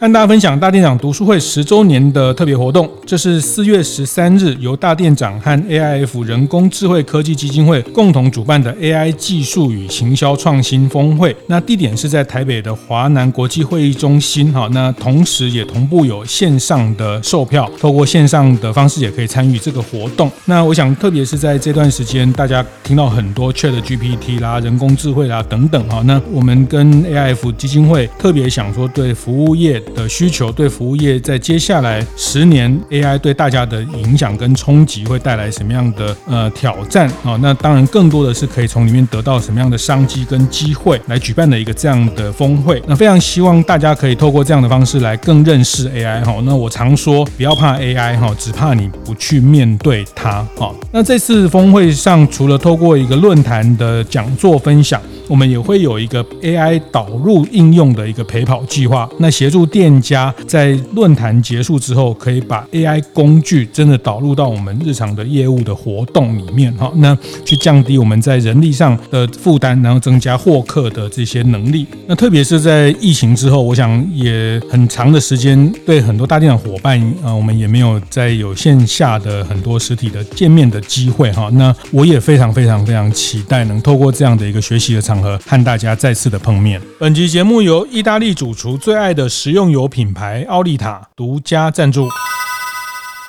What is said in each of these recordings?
跟大家分享大店长读书会十周年的特别活动，这是四月十三日由大店长和 AIF 人工智慧科技基金会共同主办的 AI 技术与行销创新峰会。那地点是在台北的华南国际会议中心。哈，那同时也同步有线上的售票，透过线上的方式也可以参与这个活动。那我想，特别是在这段时间，大家听到很多 ChatGPT 啦、人工智慧啦等等。哈，那我们跟 AIF 基金会特别想说，对服务业的需求，对服务业在接下来十年 AI 对大家的影响跟冲击会带来什么样的呃挑战啊？那当然更多的是可以从里面得到什么样的商机跟机会来举办的一个这样的峰会。那非常希望大家可以透过这样的方式来更认识 AI 哈。那我常说不要怕 AI 哈，只怕你不去面对它哈。那这次峰会上除了透过一个论坛的讲座分享，我们也会有一个 AI 导入应用的一个陪跑计划，那协助店家在论坛结束之后，可以把 AI 工具真的导入到我们日常的业务的活动里面哈，那去降低我们在人力上的负担，然后增加获客的这些能力。那特别是在疫情之后，我想也很长的时间，对很多大店长伙伴啊，我们也没有再有线下的很多实体的见面的机会哈。那我也非常非常非常期待能透过这样的一个学习的场合，和大家再次的碰面。本集节目由意大利主厨最爱的食用油品牌奥利塔独家赞助。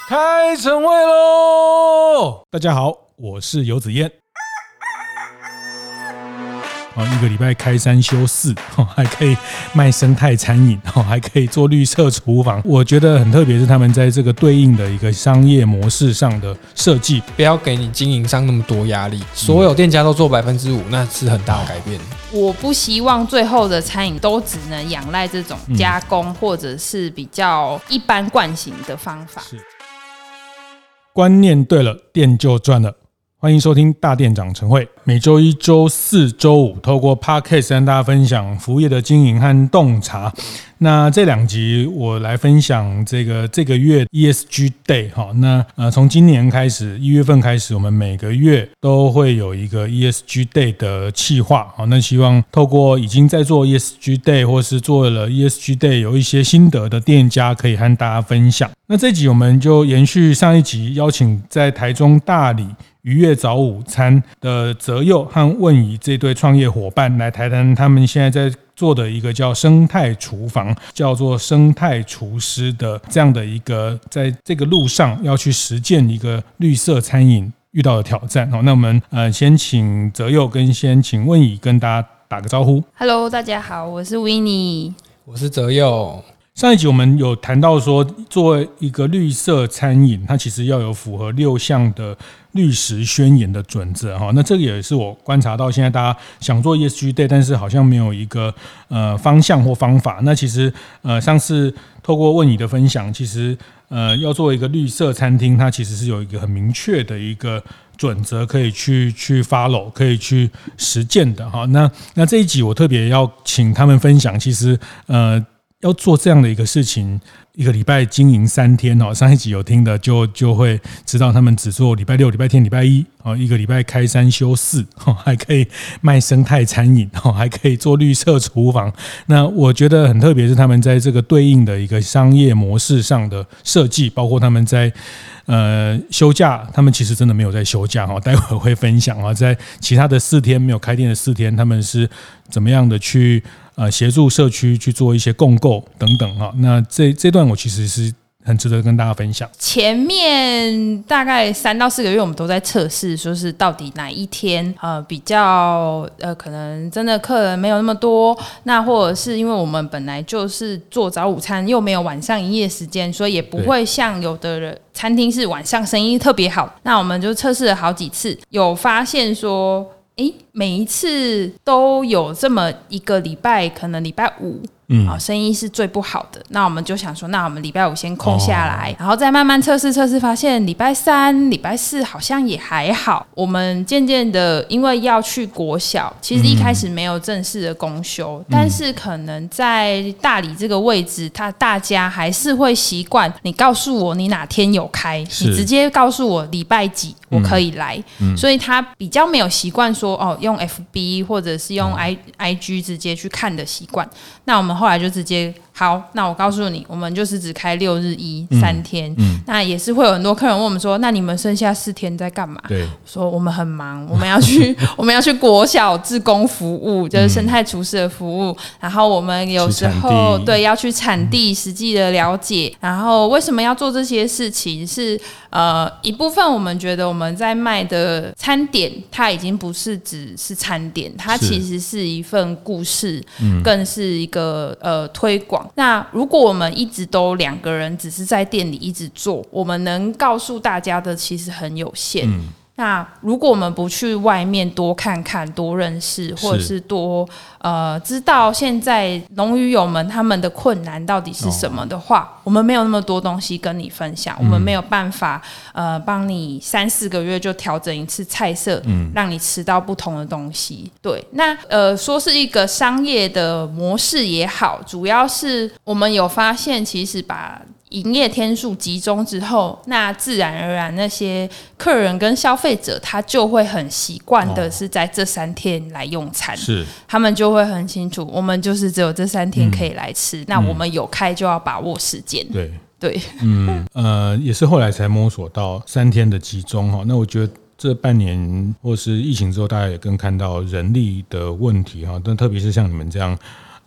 开晨会喽！大家好，我是游子彦。一个礼拜开三休四，还可以卖生态餐饮，还可以做绿色厨房。我觉得很特别，是他们在这个对应的一个商业模式上的设计，不要给你经营上那么多压力。所有店家都做百分之五，那是很大的改变。我不希望最后的餐饮都只能仰赖这种加工或者是比较一般惯行的方法。是，观念对了，店就赚了。欢迎收听大店长晨会，每周一、周四、周五，透过 Podcast 跟大家分享服务业的经营和洞察。那这两集我来分享这个这个月 ESG Day 哈。那呃，从今年开始，一月份开始，我们每个月都会有一个 ESG Day 的企划。好，那希望透过已经在做 ESG Day 或是做了 ESG Day 有一些心得的店家，可以和大家分享。那这集我们就延续上一集，邀请在台中大里。愉悦早午餐的泽佑和问仪这对创业伙伴来谈谈他们现在在做的一个叫生态厨房，叫做生态厨师的这样的一个，在这个路上要去实践一个绿色餐饮遇到的挑战。好，那我们呃先请泽佑跟先请问仪跟大家打个招呼。Hello，大家好，我是 Winnie，我是泽佑。上一集我们有谈到说，作为一个绿色餐饮，它其实要有符合六项的绿食宣言的准则哈。那这个也是我观察到，现在大家想做 ESG Day，但是好像没有一个呃方向或方法。那其实呃上次透过问你的分享，其实呃要做一个绿色餐厅，它其实是有一个很明确的一个准则可以去去 follow，可以去实践的哈。那那这一集我特别要请他们分享，其实呃。要做这样的一个事情，一个礼拜经营三天哦。上一集有听的就就会知道，他们只做礼拜六、礼拜天、礼拜一哦，一个礼拜开三休四，还可以卖生态餐饮哦，还可以做绿色厨房。那我觉得很特别，是他们在这个对应的一个商业模式上的设计，包括他们在呃休假，他们其实真的没有在休假哈。待会会分享啊，在其他的四天没有开店的四天，他们是怎么样的去。呃，协助社区去做一些共购等等哈，那这这段我其实是很值得跟大家分享。前面大概三到四个月，我们都在测试，说是到底哪一天呃比较呃可能真的客人没有那么多，那或者是因为我们本来就是做早午餐，又没有晚上营业时间，所以也不会像有的人餐厅是晚上生意特别好。那我们就测试了好几次，有发现说。诶，每一次都有这么一个礼拜，可能礼拜五。嗯，好，生意是最不好的。那我们就想说，那我们礼拜五先空下来，然后再慢慢测试测试，发现礼拜三、礼拜四好像也还好。我们渐渐的，因为要去国小，其实一开始没有正式的公休，但是可能在大理这个位置，他大家还是会习惯你告诉我你哪天有开，你直接告诉我礼拜几我可以来，所以他比较没有习惯说哦，用 FB 或者是用 I IG 直接去看的习惯。那我们后来就直接好，那我告诉你，我们就是只开六日一、嗯、三天。嗯，那也是会有很多客人问我们说，那你们剩下四天在干嘛？对，说我们很忙，我们要去 我们要去国小志工服务，就是生态厨师的服务。嗯、然后我们有时候对要去产地实际的了解，嗯、然后为什么要做这些事情？是呃一部分我们觉得我们在卖的餐点，它已经不是只是餐点，它其实是一份故事，嗯、更是一个呃推广。那如果我们一直都两个人只是在店里一直做，我们能告诉大家的其实很有限。那如果我们不去外面多看看、多认识，或者是多呃知道现在农渔友们他们的困难到底是什么的话，哦、我们没有那么多东西跟你分享，嗯、我们没有办法呃帮你三四个月就调整一次菜色，嗯，让你吃到不同的东西。对，那呃说是一个商业的模式也好，主要是我们有发现，其实把。营业天数集中之后，那自然而然那些客人跟消费者他就会很习惯的是在这三天来用餐，是他们就会很清楚，我们就是只有这三天可以来吃，嗯、那我们有开就要把握时间。对对，嗯呃，也是后来才摸索到三天的集中哈。那我觉得这半年或是疫情之后，大家也更看到人力的问题哈。但特别是像你们这样。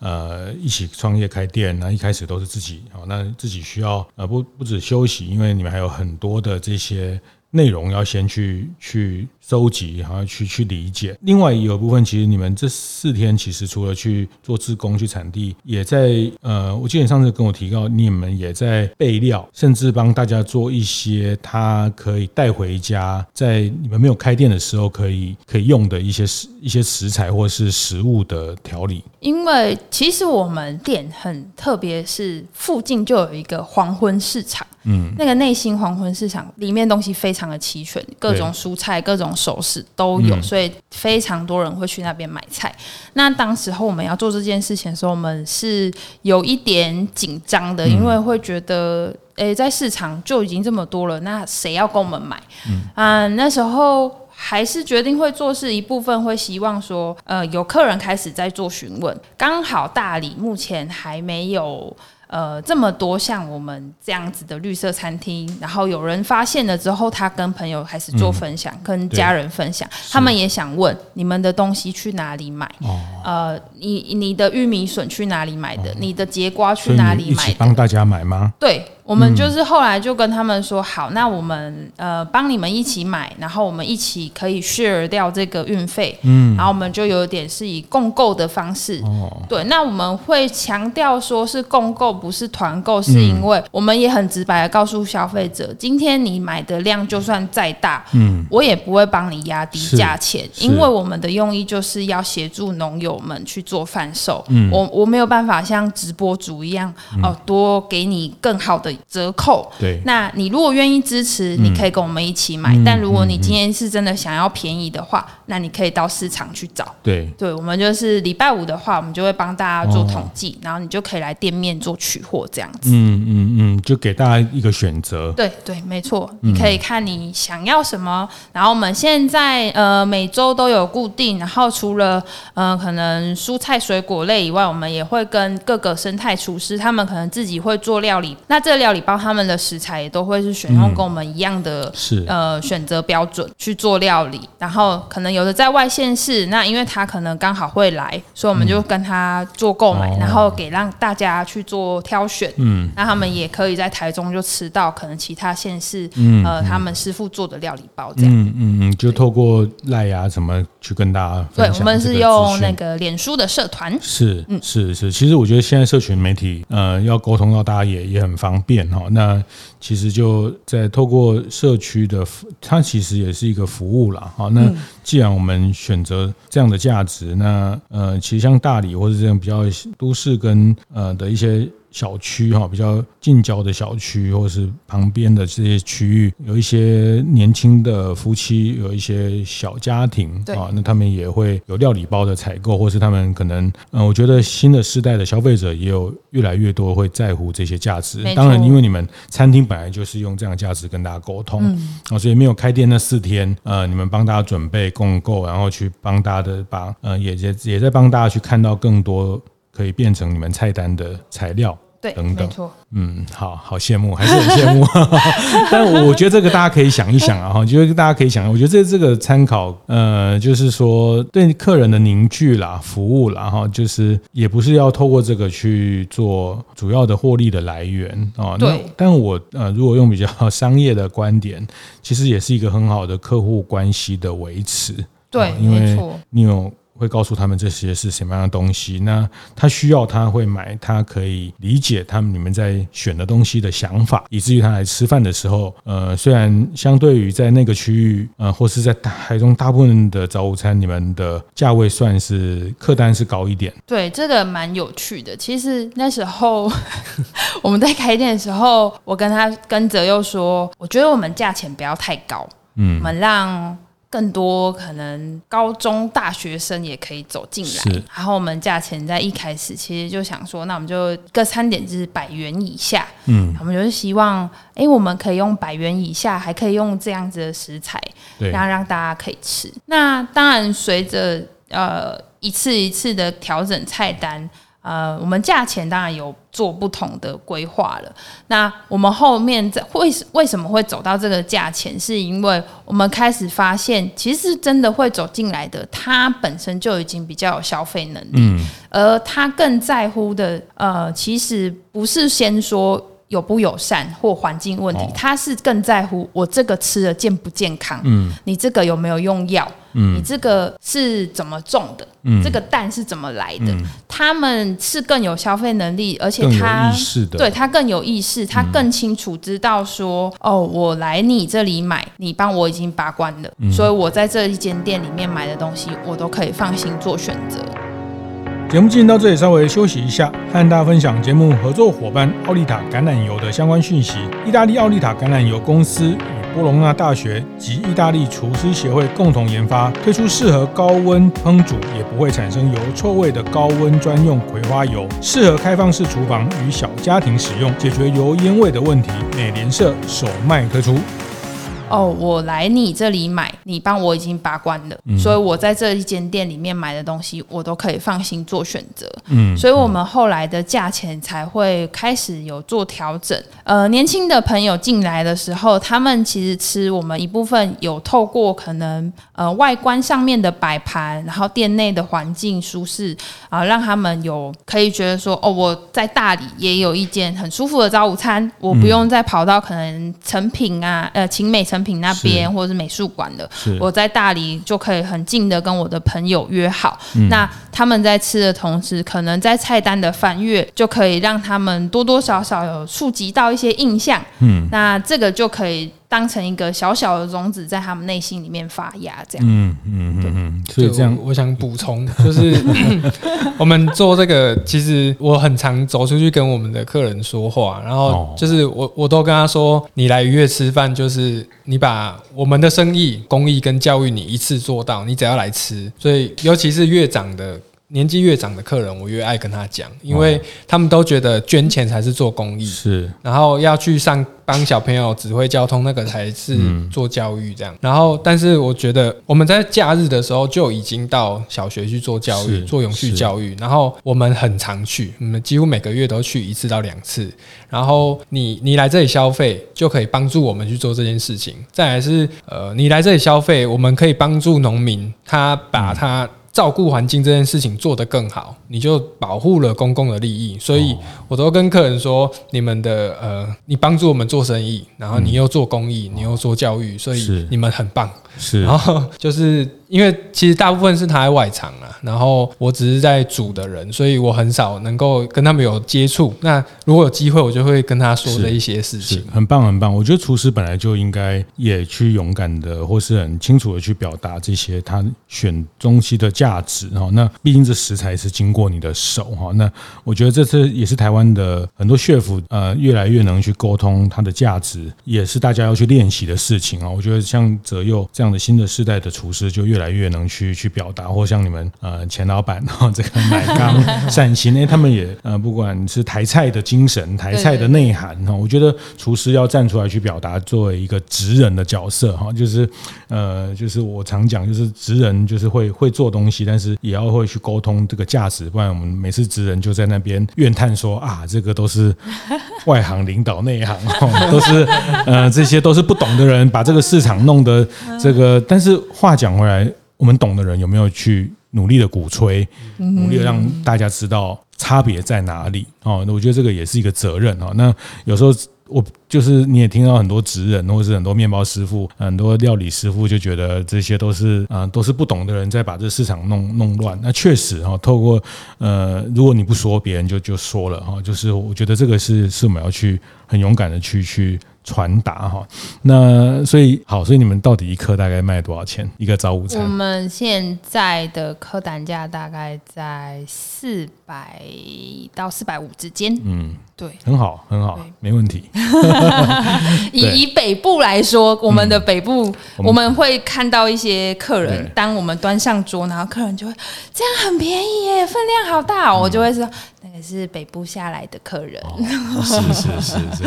呃，一起创业开店，那一开始都是自己，好，那自己需要呃不不止休息，因为你们还有很多的这些内容要先去去。收集，然后去去理解。另外有部分，其实你们这四天其实除了去做志工、去产地，也在呃，我记得你上次跟我提到，你们也在备料，甚至帮大家做一些他可以带回家，在你们没有开店的时候可以可以用的一些食一些食材或是食物的调理。因为其实我们店很特别，是附近就有一个黄昏市场，嗯，那个内心黄昏市场里面东西非常的齐全，各种蔬菜，各种。首饰都有，所以非常多人会去那边买菜。那当时候我们要做这件事情的时候，我们是有一点紧张的，因为会觉得，诶，在市场就已经这么多了，那谁要跟我们买？嗯，啊，那时候还是决定会做事，一部分会希望说，呃，有客人开始在做询问，刚好大理目前还没有。呃，这么多像我们这样子的绿色餐厅，然后有人发现了之后，他跟朋友开始做分享，嗯、跟家人分享，他们也想问你们的东西去哪里买？哦、呃，你你的玉米笋去哪里买的？哦、你的节瓜去哪里买的？帮大家买吗？对。我们就是后来就跟他们说好，那我们呃帮你们一起买，然后我们一起可以 share 掉这个运费，嗯，然后我们就有点是以共购的方式，哦，对，那我们会强调说是共购，不是团购，是因为我们也很直白的告诉消费者，今天你买的量就算再大，嗯，我也不会帮你压低价钱，因为我们的用意就是要协助农友们去做贩售，嗯，我我没有办法像直播主一样哦，多给你更好的。折扣，对，那你如果愿意支持，你可以跟我们一起买。嗯、但如果你今天是真的想要便宜的话，嗯、那你可以到市场去找。对，对，我们就是礼拜五的话，我们就会帮大家做统计，哦、然后你就可以来店面做取货这样子。嗯嗯嗯，就给大家一个选择。对对，没错，你可以看你想要什么。嗯、然后我们现在呃每周都有固定，然后除了呃可能蔬菜水果类以外，我们也会跟各个生态厨师，他们可能自己会做料理。那这个料理包他们的食材也都会是选用跟我们一样的，嗯、是。呃选择标准去做料理，然后可能有的在外县市，那因为他可能刚好会来，所以我们就跟他做购买，嗯、然后给让大家去做挑选，嗯，那他们也可以在台中就吃到可能其他县市，嗯、呃他们师傅做的料理包这样，嗯嗯嗯，就透过赖牙什么去跟大家对，我们是用那个脸书的社团，是，嗯。是是，其实我觉得现在社群媒体，呃要沟通到大家也也很方便哈。那其实就在透过社区的，它其实也是一个服务啦。好，那既然我们选择这样的价值，那呃，其实像大理或者这样比较都市跟呃的一些。小区哈，比较近郊的小区，或是旁边的这些区域，有一些年轻的夫妻，有一些小家庭啊，那他们也会有料理包的采购，或是他们可能，嗯，我觉得新的世代的消费者也有越来越多会在乎这些价值。当然，因为你们餐厅本来就是用这样的价值跟大家沟通，啊，所以没有开店那四天，呃，你们帮大家准备供购，然后去帮大家的把，呃，也也也在帮大家去看到更多。可以变成你们菜单的材料对，等等没错。嗯，好好羡慕，还是很羡慕。但我觉得这个大家可以想一想啊，哈，觉得大家可以想，我觉得这这个参考，呃，就是说对客人的凝聚啦、服务啦，哈，就是也不是要透过这个去做主要的获利的来源啊。对。那但我呃，如果用比较商业的观点，其实也是一个很好的客户关系的维持。对，因为。你有。会告诉他们这些是什么样的东西，那他需要他会买，他可以理解他们你们在选的东西的想法，以至于他来吃饭的时候，呃，虽然相对于在那个区域，呃，或是在台中大部分的早午餐，你们的价位算是客单是高一点。对，这个蛮有趣的。其实那时候 我们在开店的时候，我跟他跟泽佑说，我觉得我们价钱不要太高，嗯，我们让。更多可能高中大学生也可以走进来，然后我们价钱在一开始其实就想说，那我们就各餐点就是百元以下，嗯，我们就是希望，哎，我们可以用百元以下，还可以用这样子的食材，对，然后让大家可以吃。那当然随着呃一次一次的调整菜单。呃，我们价钱当然有做不同的规划了。那我们后面在为为什么会走到这个价钱？是因为我们开始发现，其实真的会走进来的，他本身就已经比较有消费能力，嗯，而他更在乎的，呃，其实不是先说。友不友善或环境问题，他是更在乎我这个吃的健不健康。嗯，你这个有没有用药？嗯，你这个是怎么种的？嗯，这个蛋是怎么来的？他们是更有消费能力，而且他对他更有意识，他更清楚知道说，哦，我来你这里买，你帮我已经把关了，所以我在这一间店里面买的东西，我都可以放心做选择。节目进行到这里，稍微休息一下，和大家分享节目合作伙伴奥利塔橄榄油的相关讯息。意大利奥利塔橄榄油公司与波隆纳大学及意大利厨师协会共同研发，推出适合高温烹煮也不会产生油臭味的高温专用葵花油，适合开放式厨房与小家庭使用，解决油烟味的问题。美联社首卖推出。哦，我来你这里买，你帮我已经把关了，嗯、所以我在这一间店里面买的东西，我都可以放心做选择。嗯，所以我们后来的价钱才会开始有做调整。呃，年轻的朋友进来的时候，他们其实吃我们一部分有透过可能呃外观上面的摆盘，然后店内的环境舒适啊、呃，让他们有可以觉得说，哦，我在大理也有一间很舒服的早午餐，我不用再跑到可能成品啊，呃，晴美诚品那边或者是美术馆的，我在大理就可以很近的跟我的朋友约好，嗯、那他们在吃的同时，可能在菜单的翻阅就可以让他们多多少少有触及到一些印象，嗯，那这个就可以。当成一个小小的种子，在他们内心里面发芽，这样。嗯嗯嗯嗯。所以这样，我想补充，就是 我们做这个，其实我很常走出去跟我们的客人说话，然后就是我我都跟他说，你来愉悦吃饭，就是你把我们的生意、公益跟教育，你一次做到，你只要来吃。所以，尤其是越长的。年纪越长的客人，我越爱跟他讲，因为他们都觉得捐钱才是做公益，是，然后要去上帮小朋友指挥交通，那个才是做教育这样。然后，但是我觉得我们在假日的时候就已经到小学去做教育，做永续教育。然后我们很常去，我们几乎每个月都去一次到两次。然后你你来这里消费，就可以帮助我们去做这件事情。再来是呃，你来这里消费，我们可以帮助农民，他把他。照顾环境这件事情做得更好，你就保护了公共的利益。所以我都跟客人说，你们的呃，你帮助我们做生意，然后你又做公益，你又做教育，所以你们很棒。是，然后就是因为其实大部分是他在外场啊，然后我只是在煮的人，所以我很少能够跟他们有接触。那如果有机会，我就会跟他说的一些事情。很棒，很棒。我觉得厨师本来就应该也去勇敢的，或是很清楚的去表达这些他选东西的价值哈。那毕竟这食材是经过你的手哈。那我觉得这次也是台湾的很多血府呃越来越能去沟通它的价值，也是大家要去练习的事情啊。我觉得像泽佑这样的新的世代的厨师就越来来越能去去表达，或像你们呃钱老板哈，这个买钢善心，哎，他们也呃不管是台菜的精神、台菜的内涵哈，我觉得厨师要站出来去表达，作为一个职人的角色哈，就是呃就是我常讲，就是职人就是会会做东西，但是也要会去沟通这个价值，不然我们每次职人就在那边怨叹说啊，这个都是 外行领导内行，都是呃这些都是不懂的人把这个市场弄得这个，但是话讲回来。我们懂的人有没有去努力的鼓吹，努力的让大家知道差别在哪里？哦，那我觉得这个也是一个责任哦。那有时候我就是你也听到很多职人，或者是很多面包师傅、很多料理师傅，就觉得这些都是啊，都是不懂的人在把这市场弄弄乱。那确实哈，透过呃，如果你不说，别人就就说了哈。就是我觉得这个是是我们要去很勇敢的去去。传达哈，那所以好，所以你们到底一客大概卖多少钱？一个早午餐？我们现在的客单价大概在四百到四百五之间。嗯，对，很好，很好，没问题。以以北部来说，我们的北部我们会看到一些客人，当我们端上桌，然后客人就会这样很便宜耶，分量好大哦，我就会说。那个是北部下来的客人，哦、是是是是，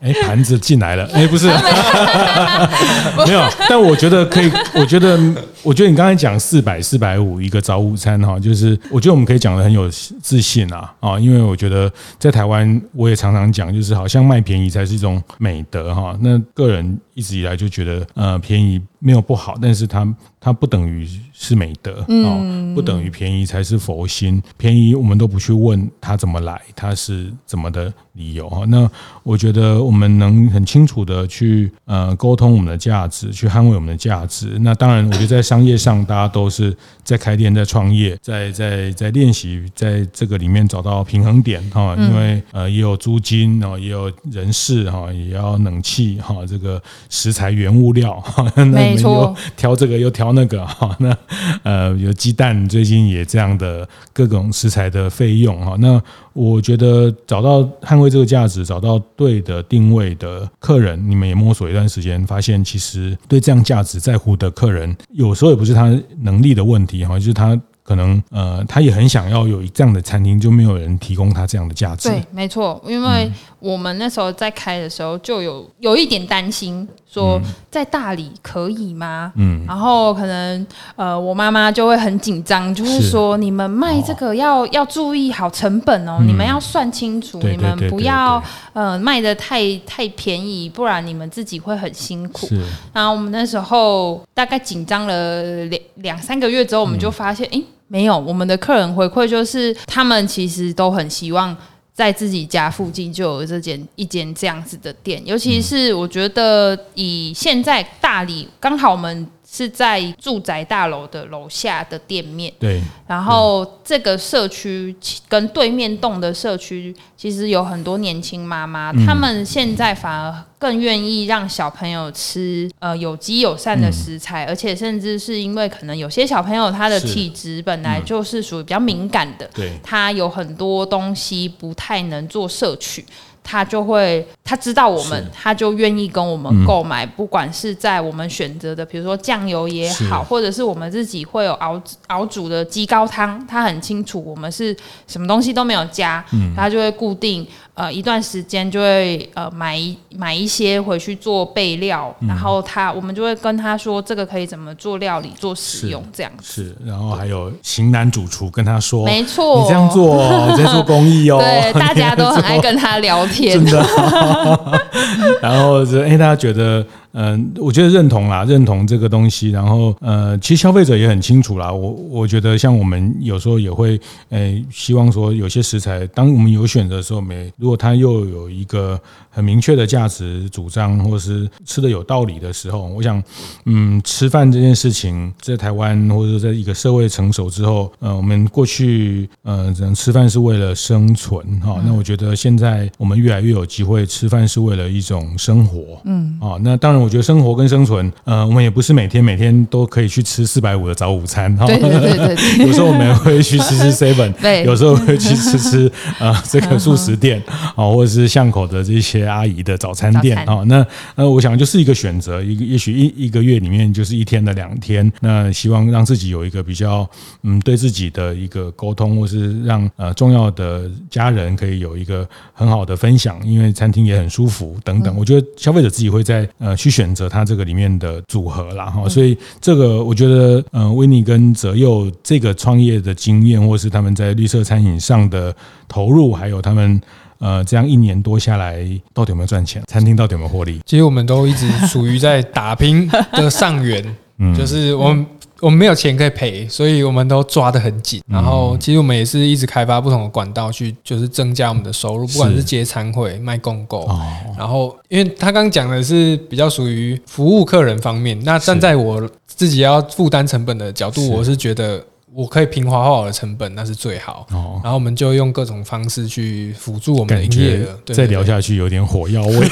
哎，盘子进来了，哎，不是，没有，但我觉得可以，我觉得，我觉得你刚才讲四百四百五一个早午餐哈，就是我觉得我们可以讲的很有自信啊啊，因为我觉得在台湾，我也常常讲，就是好像卖便宜才是一种美德哈。那个人一直以来就觉得，呃，便宜没有不好，但是他它不等于。是美德哦，不等于便宜才是佛心。便宜我们都不去问他怎么来，他是怎么的理由哈。那我觉得我们能很清楚的去呃沟通我们的价值，去捍卫我们的价值。那当然，我觉得在商业上，大家都是在开店、在创业、在在在练习，在这个里面找到平衡点哈。因为呃也有租金哦，也有人事哈，也要冷气哈，这个食材原物料哈，那没错，挑这个又挑那个哈，那。呃，有鸡蛋，最近也这样的各种食材的费用哈。那我觉得找到捍卫这个价值，找到对的定位的客人，你们也摸索一段时间，发现其实对这样价值在乎的客人，有时候也不是他能力的问题哈，就是他。可能呃，他也很想要有这样的餐厅，就没有人提供他这样的价值。对，没错，因为我们那时候在开的时候，就有有一点担心，说在大理可以吗？嗯，然后可能呃，我妈妈就会很紧张，就是说你们卖这个要要注意好成本哦，你们要算清楚，你们不要呃卖的太太便宜，不然你们自己会很辛苦。然后我们那时候大概紧张了两两三个月之后，我们就发现，哎。没有，我们的客人回馈就是，他们其实都很希望在自己家附近就有这间一间这样子的店，尤其是我觉得以现在大理刚好我们。是在住宅大楼的楼下的店面，对。然后这个社区跟对面栋的社区，其实有很多年轻妈妈，他们现在反而更愿意让小朋友吃呃有机友善的食材，而且甚至是因为可能有些小朋友他的体质本来就是属于比较敏感的，对，他有很多东西不太能做摄取。他就会，他知道我们，他就愿意跟我们购买，不管是在我们选择的，比如说酱油也好，或者是我们自己会有熬熬煮的鸡高汤，他很清楚我们是什么东西都没有加，他就会固定。呃，一段时间就会呃买一买一些回去做备料，嗯、然后他我们就会跟他说这个可以怎么做料理做使用这样子。是，然后还有型男主厨跟他说，没错，你这样做你在做公益哦。对，大家都很爱跟他聊天。真的。然后就哎，大家觉得。嗯，我觉得认同啦，认同这个东西。然后，呃，其实消费者也很清楚啦。我我觉得，像我们有时候也会，诶、希望说有些食材，当我们有选择的时候，没如果它又有一个很明确的价值主张，或是吃的有道理的时候，我想，嗯，吃饭这件事情在台湾，或者说在一个社会成熟之后，呃，我们过去，呃，只能吃饭是为了生存，哈。那我觉得现在我们越来越有机会吃饭是为了一种生活，嗯，啊，那当然。我觉得生活跟生存，呃，我们也不是每天每天都可以去吃四百五的早午餐。对对对对，对，有时候我们会去吃吃 seven，对，有时候会去吃吃呃这个 素食店啊，或者是巷口的这些阿姨的早餐店啊。那呃，我想就是一个选择，一个也许一一个月里面就是一天的两天，那希望让自己有一个比较嗯对自己的一个沟通，或是让呃重要的家人可以有一个很好的分享，因为餐厅也很舒服等等。我觉得消费者自己会在呃去选择它这个里面的组合啦哈，所以这个我觉得呃，Winnie 跟泽佑这个创业的经验，或是他们在绿色餐饮上的投入，还有他们呃这样一年多下来到底有没有赚钱，餐厅到底有没有获利？其实我们都一直处于在打拼的上缘，嗯，就是我们。我们没有钱可以赔，所以我们都抓得很紧。然后，其实我们也是一直开发不同的管道去，就是增加我们的收入，不管是接餐会、卖共购。然后，因为他刚刚讲的是比较属于服务客人方面，那站在我自己要负担成本的角度，我是觉得。我可以平滑化我的成本，那是最好。然后我们就用各种方式去辅助我们的营业额。再聊下去有点火药味。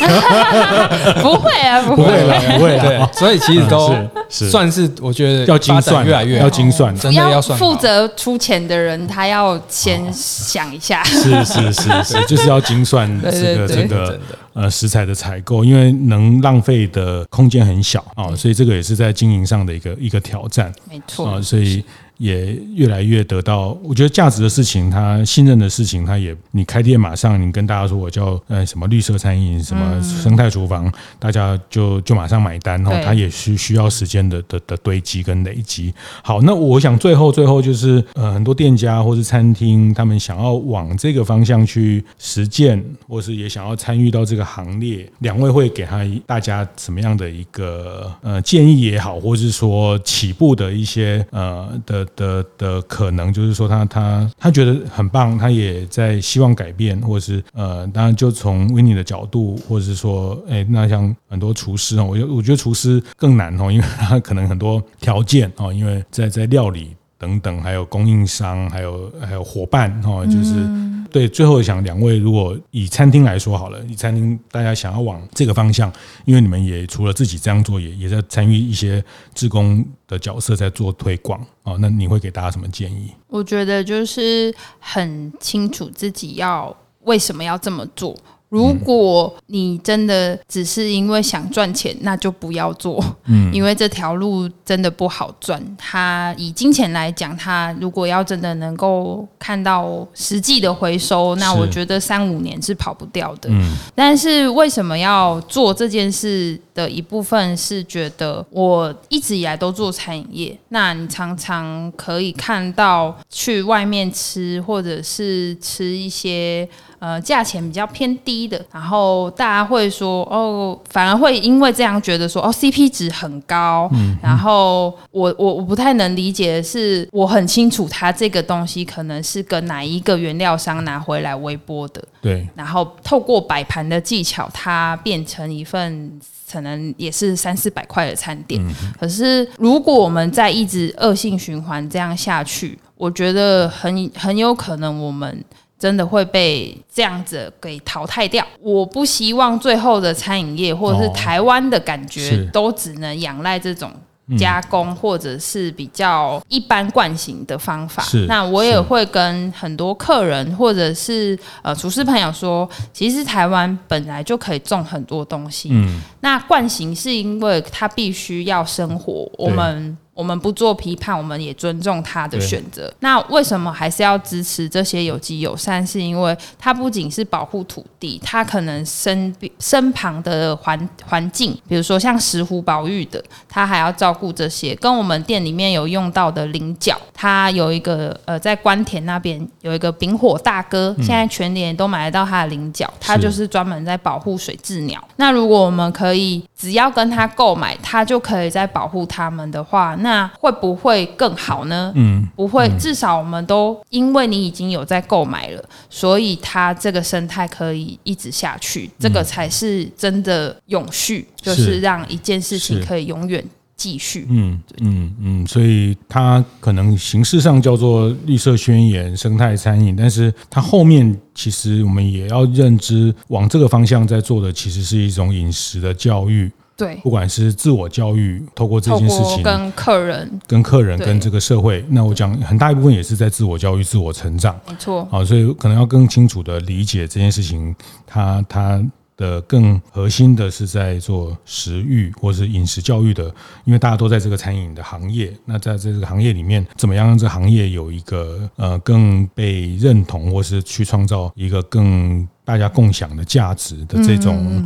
不会啊，不会啦，不会啦。所以其实都算是我觉得要精算，越来越要精算，真的要算。负责出钱的人，他要先想一下。是是是是，就是要精算这个这个呃食材的采购，因为能浪费的空间很小啊，所以这个也是在经营上的一个一个挑战。没错啊，所以。也越来越得到，我觉得价值的事情，他信任的事情，他也你开店马上你跟大家说我叫呃什么绿色餐饮，什么生态厨房，大家就就马上买单哦，他也需需要时间的的的堆积跟累积。好，那我想最后最后就是呃很多店家或是餐厅，他们想要往这个方向去实践，或是也想要参与到这个行列，两位会给他大家什么样的一个呃建议也好，或是说起步的一些呃的。的的可能就是说他他他觉得很棒，他也在希望改变，或者是呃，当然就从 Winnie 的角度，或者是说，哎，那像很多厨师哦，我觉我觉得厨师更难哦，因为他可能很多条件哦，因为在在料理等等，还有供应商，还有还有伙伴哦，就是。对，最后想两位，如果以餐厅来说好了，以餐厅大家想要往这个方向，因为你们也除了自己这样做，也也在参与一些志工的角色在做推广啊，那你会给大家什么建议？我觉得就是很清楚自己要为什么要这么做。如果你真的只是因为想赚钱，那就不要做，嗯，因为这条路真的不好赚。它以金钱来讲，它如果要真的能够看到实际的回收，那我觉得三五年是跑不掉的。嗯，但是为什么要做这件事的一部分是觉得我一直以来都做餐饮业，那你常常可以看到去外面吃，或者是吃一些。呃，价钱比较偏低的，然后大家会说哦，反而会因为这样觉得说哦，CP 值很高。嗯，然后我我我不太能理解的是，我很清楚它这个东西可能是跟哪一个原料商拿回来微波的。对，然后透过摆盘的技巧，它变成一份可能也是三四百块的餐点。嗯。可是如果我们再一直恶性循环这样下去，我觉得很很有可能我们。真的会被这样子给淘汰掉。我不希望最后的餐饮业或者是台湾的感觉都只能仰赖这种加工或者是比较一般惯行的方法。那我也会跟很多客人或者是呃厨师朋友说，其实台湾本来就可以种很多东西。嗯，那惯行是因为它必须要生活，我们。我们不做批判，我们也尊重他的选择。那为什么还是要支持这些有机友善？是因为它不仅是保护土地，它可能身身旁的环环境，比如说像石湖保育的，它还要照顾这些。跟我们店里面有用到的菱角，它有一个呃，在关田那边有一个丙火大哥，现在全年都买得到它的菱角，它就是专门在保护水质鸟。那如果我们可以只要跟他购买，他就可以在保护他们的话，那那会不会更好呢？嗯，不会，至少我们都因为你已经有在购买了，所以它这个生态可以一直下去，这个才是真的永续，就是。让一件事情可以永远继续。嗯嗯嗯，所以它可能形式上叫做绿色宣言、生态餐饮，但是它后面其实我们也要认知，往这个方向在做的其实是一种饮食的教育。对，不管是自我教育，透过这件事情跟客人、跟客人、跟这个社会，那我讲很大一部分也是在自我教育、自我成长。没错。啊，所以可能要更清楚的理解这件事情，它它。的更核心的是在做食欲或是饮食教育的，因为大家都在这个餐饮的行业，那在这个行业里面，怎么样让这个行业有一个呃更被认同，或是去创造一个更大家共享的价值的这种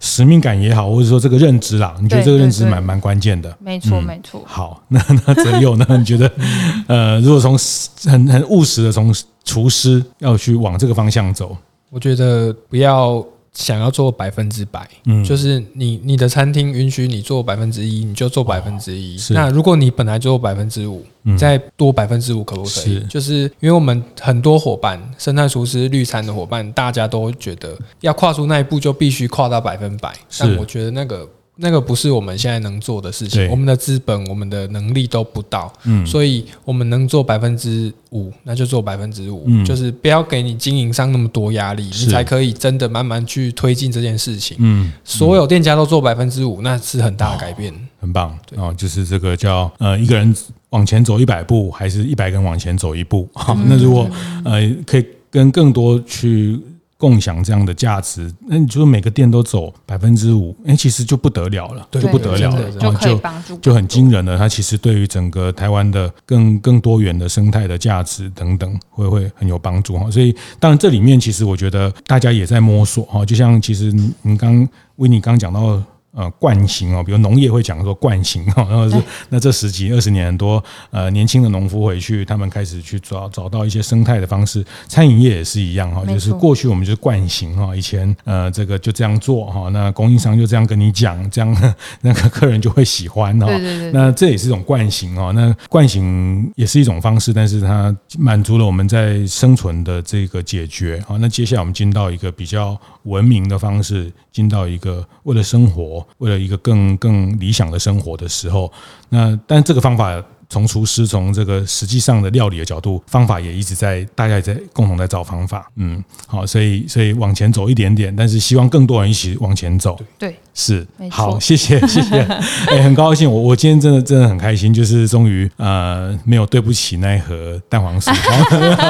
使命感也好，或者说这个认知啦，你觉得这个认知蛮蛮关键的？没错，没错。好，那那泽佑呢？你觉得呃，如果从很很务实的从厨师要去往这个方向走，我觉得不要。想要做百分之百，嗯，就是你你的餐厅允许你做百分之一，你就做百分之一。那如果你本来做百分之五，再多百分之五可不可以？是，就是因为我们很多伙伴，生态厨师、绿餐的伙伴，大家都觉得要跨出那一步就必须跨到百分百。但我觉得那个。那个不是我们现在能做的事情，我们的资本、我们的能力都不到，嗯，所以我们能做百分之五，那就做百分之五，就是不要给你经营上那么多压力，你才可以真的慢慢去推进这件事情。嗯，所有店家都做百分之五，那是很大的改变，很棒。哦，就是这个叫呃，一个人往前走一百步，还是一百个人往前走一步？好，那如果呃，可以跟更多去。共享这样的价值，那你就是每个店都走百分之五，哎，其实就不得了了，就不得了了，然后就就很惊人了。它其实对于整个台湾的更更多元的生态的价值等等，会会很有帮助哈。所以，当然这里面其实我觉得大家也在摸索哈。就像其实你你刚威尼刚讲到。呃，惯行哦，比如农业会讲说惯行哈，然后是那这十几二十年，很多呃年轻的农夫回去，他们开始去找找到一些生态的方式。餐饮业也是一样哈，就是过去我们就是惯行哈，以前呃这个就这样做哈，那供应商就这样跟你讲，这样 那个客人就会喜欢哈。那这也是一种惯行哈，那惯行也是一种方式，但是它满足了我们在生存的这个解决好，那接下来我们进到一个比较文明的方式，进到一个为了生活。为了一个更更理想的生活的时候，那但这个方法。从厨师从这个实际上的料理的角度，方法也一直在，大家也在共同在找方法。嗯，好，所以所以往前走一点点，但是希望更多人一起往前走。对，是，好，谢谢谢谢，哎，很高兴，我我今天真的真的很开心，就是终于呃没有对不起那一盒蛋黄酥，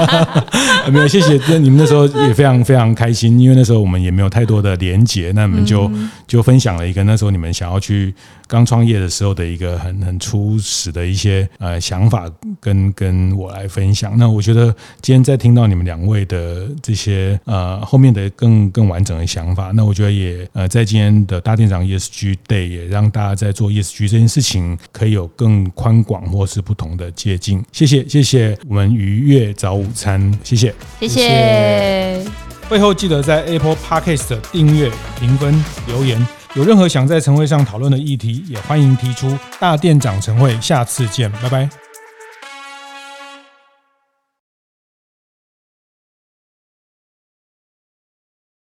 没有谢谢，那你们那时候也非常非常开心，因为那时候我们也没有太多的连结，那你们就就分享了一个那时候你们想要去刚创业的时候的一个很很初始的一些。呃，想法跟跟我来分享。那我觉得今天在听到你们两位的这些呃后面的更更完整的想法，那我觉得也呃在今天的大店长 ESG Day 也让大家在做 ESG 这件事情可以有更宽广或是不同的接近。谢谢谢谢我们愉悦早午餐，谢谢谢谢。会后记得在 Apple Podcast 订阅、评分、留言。有任何想在晨会上讨论的议题，也欢迎提出。大店长晨会，下次见，拜拜。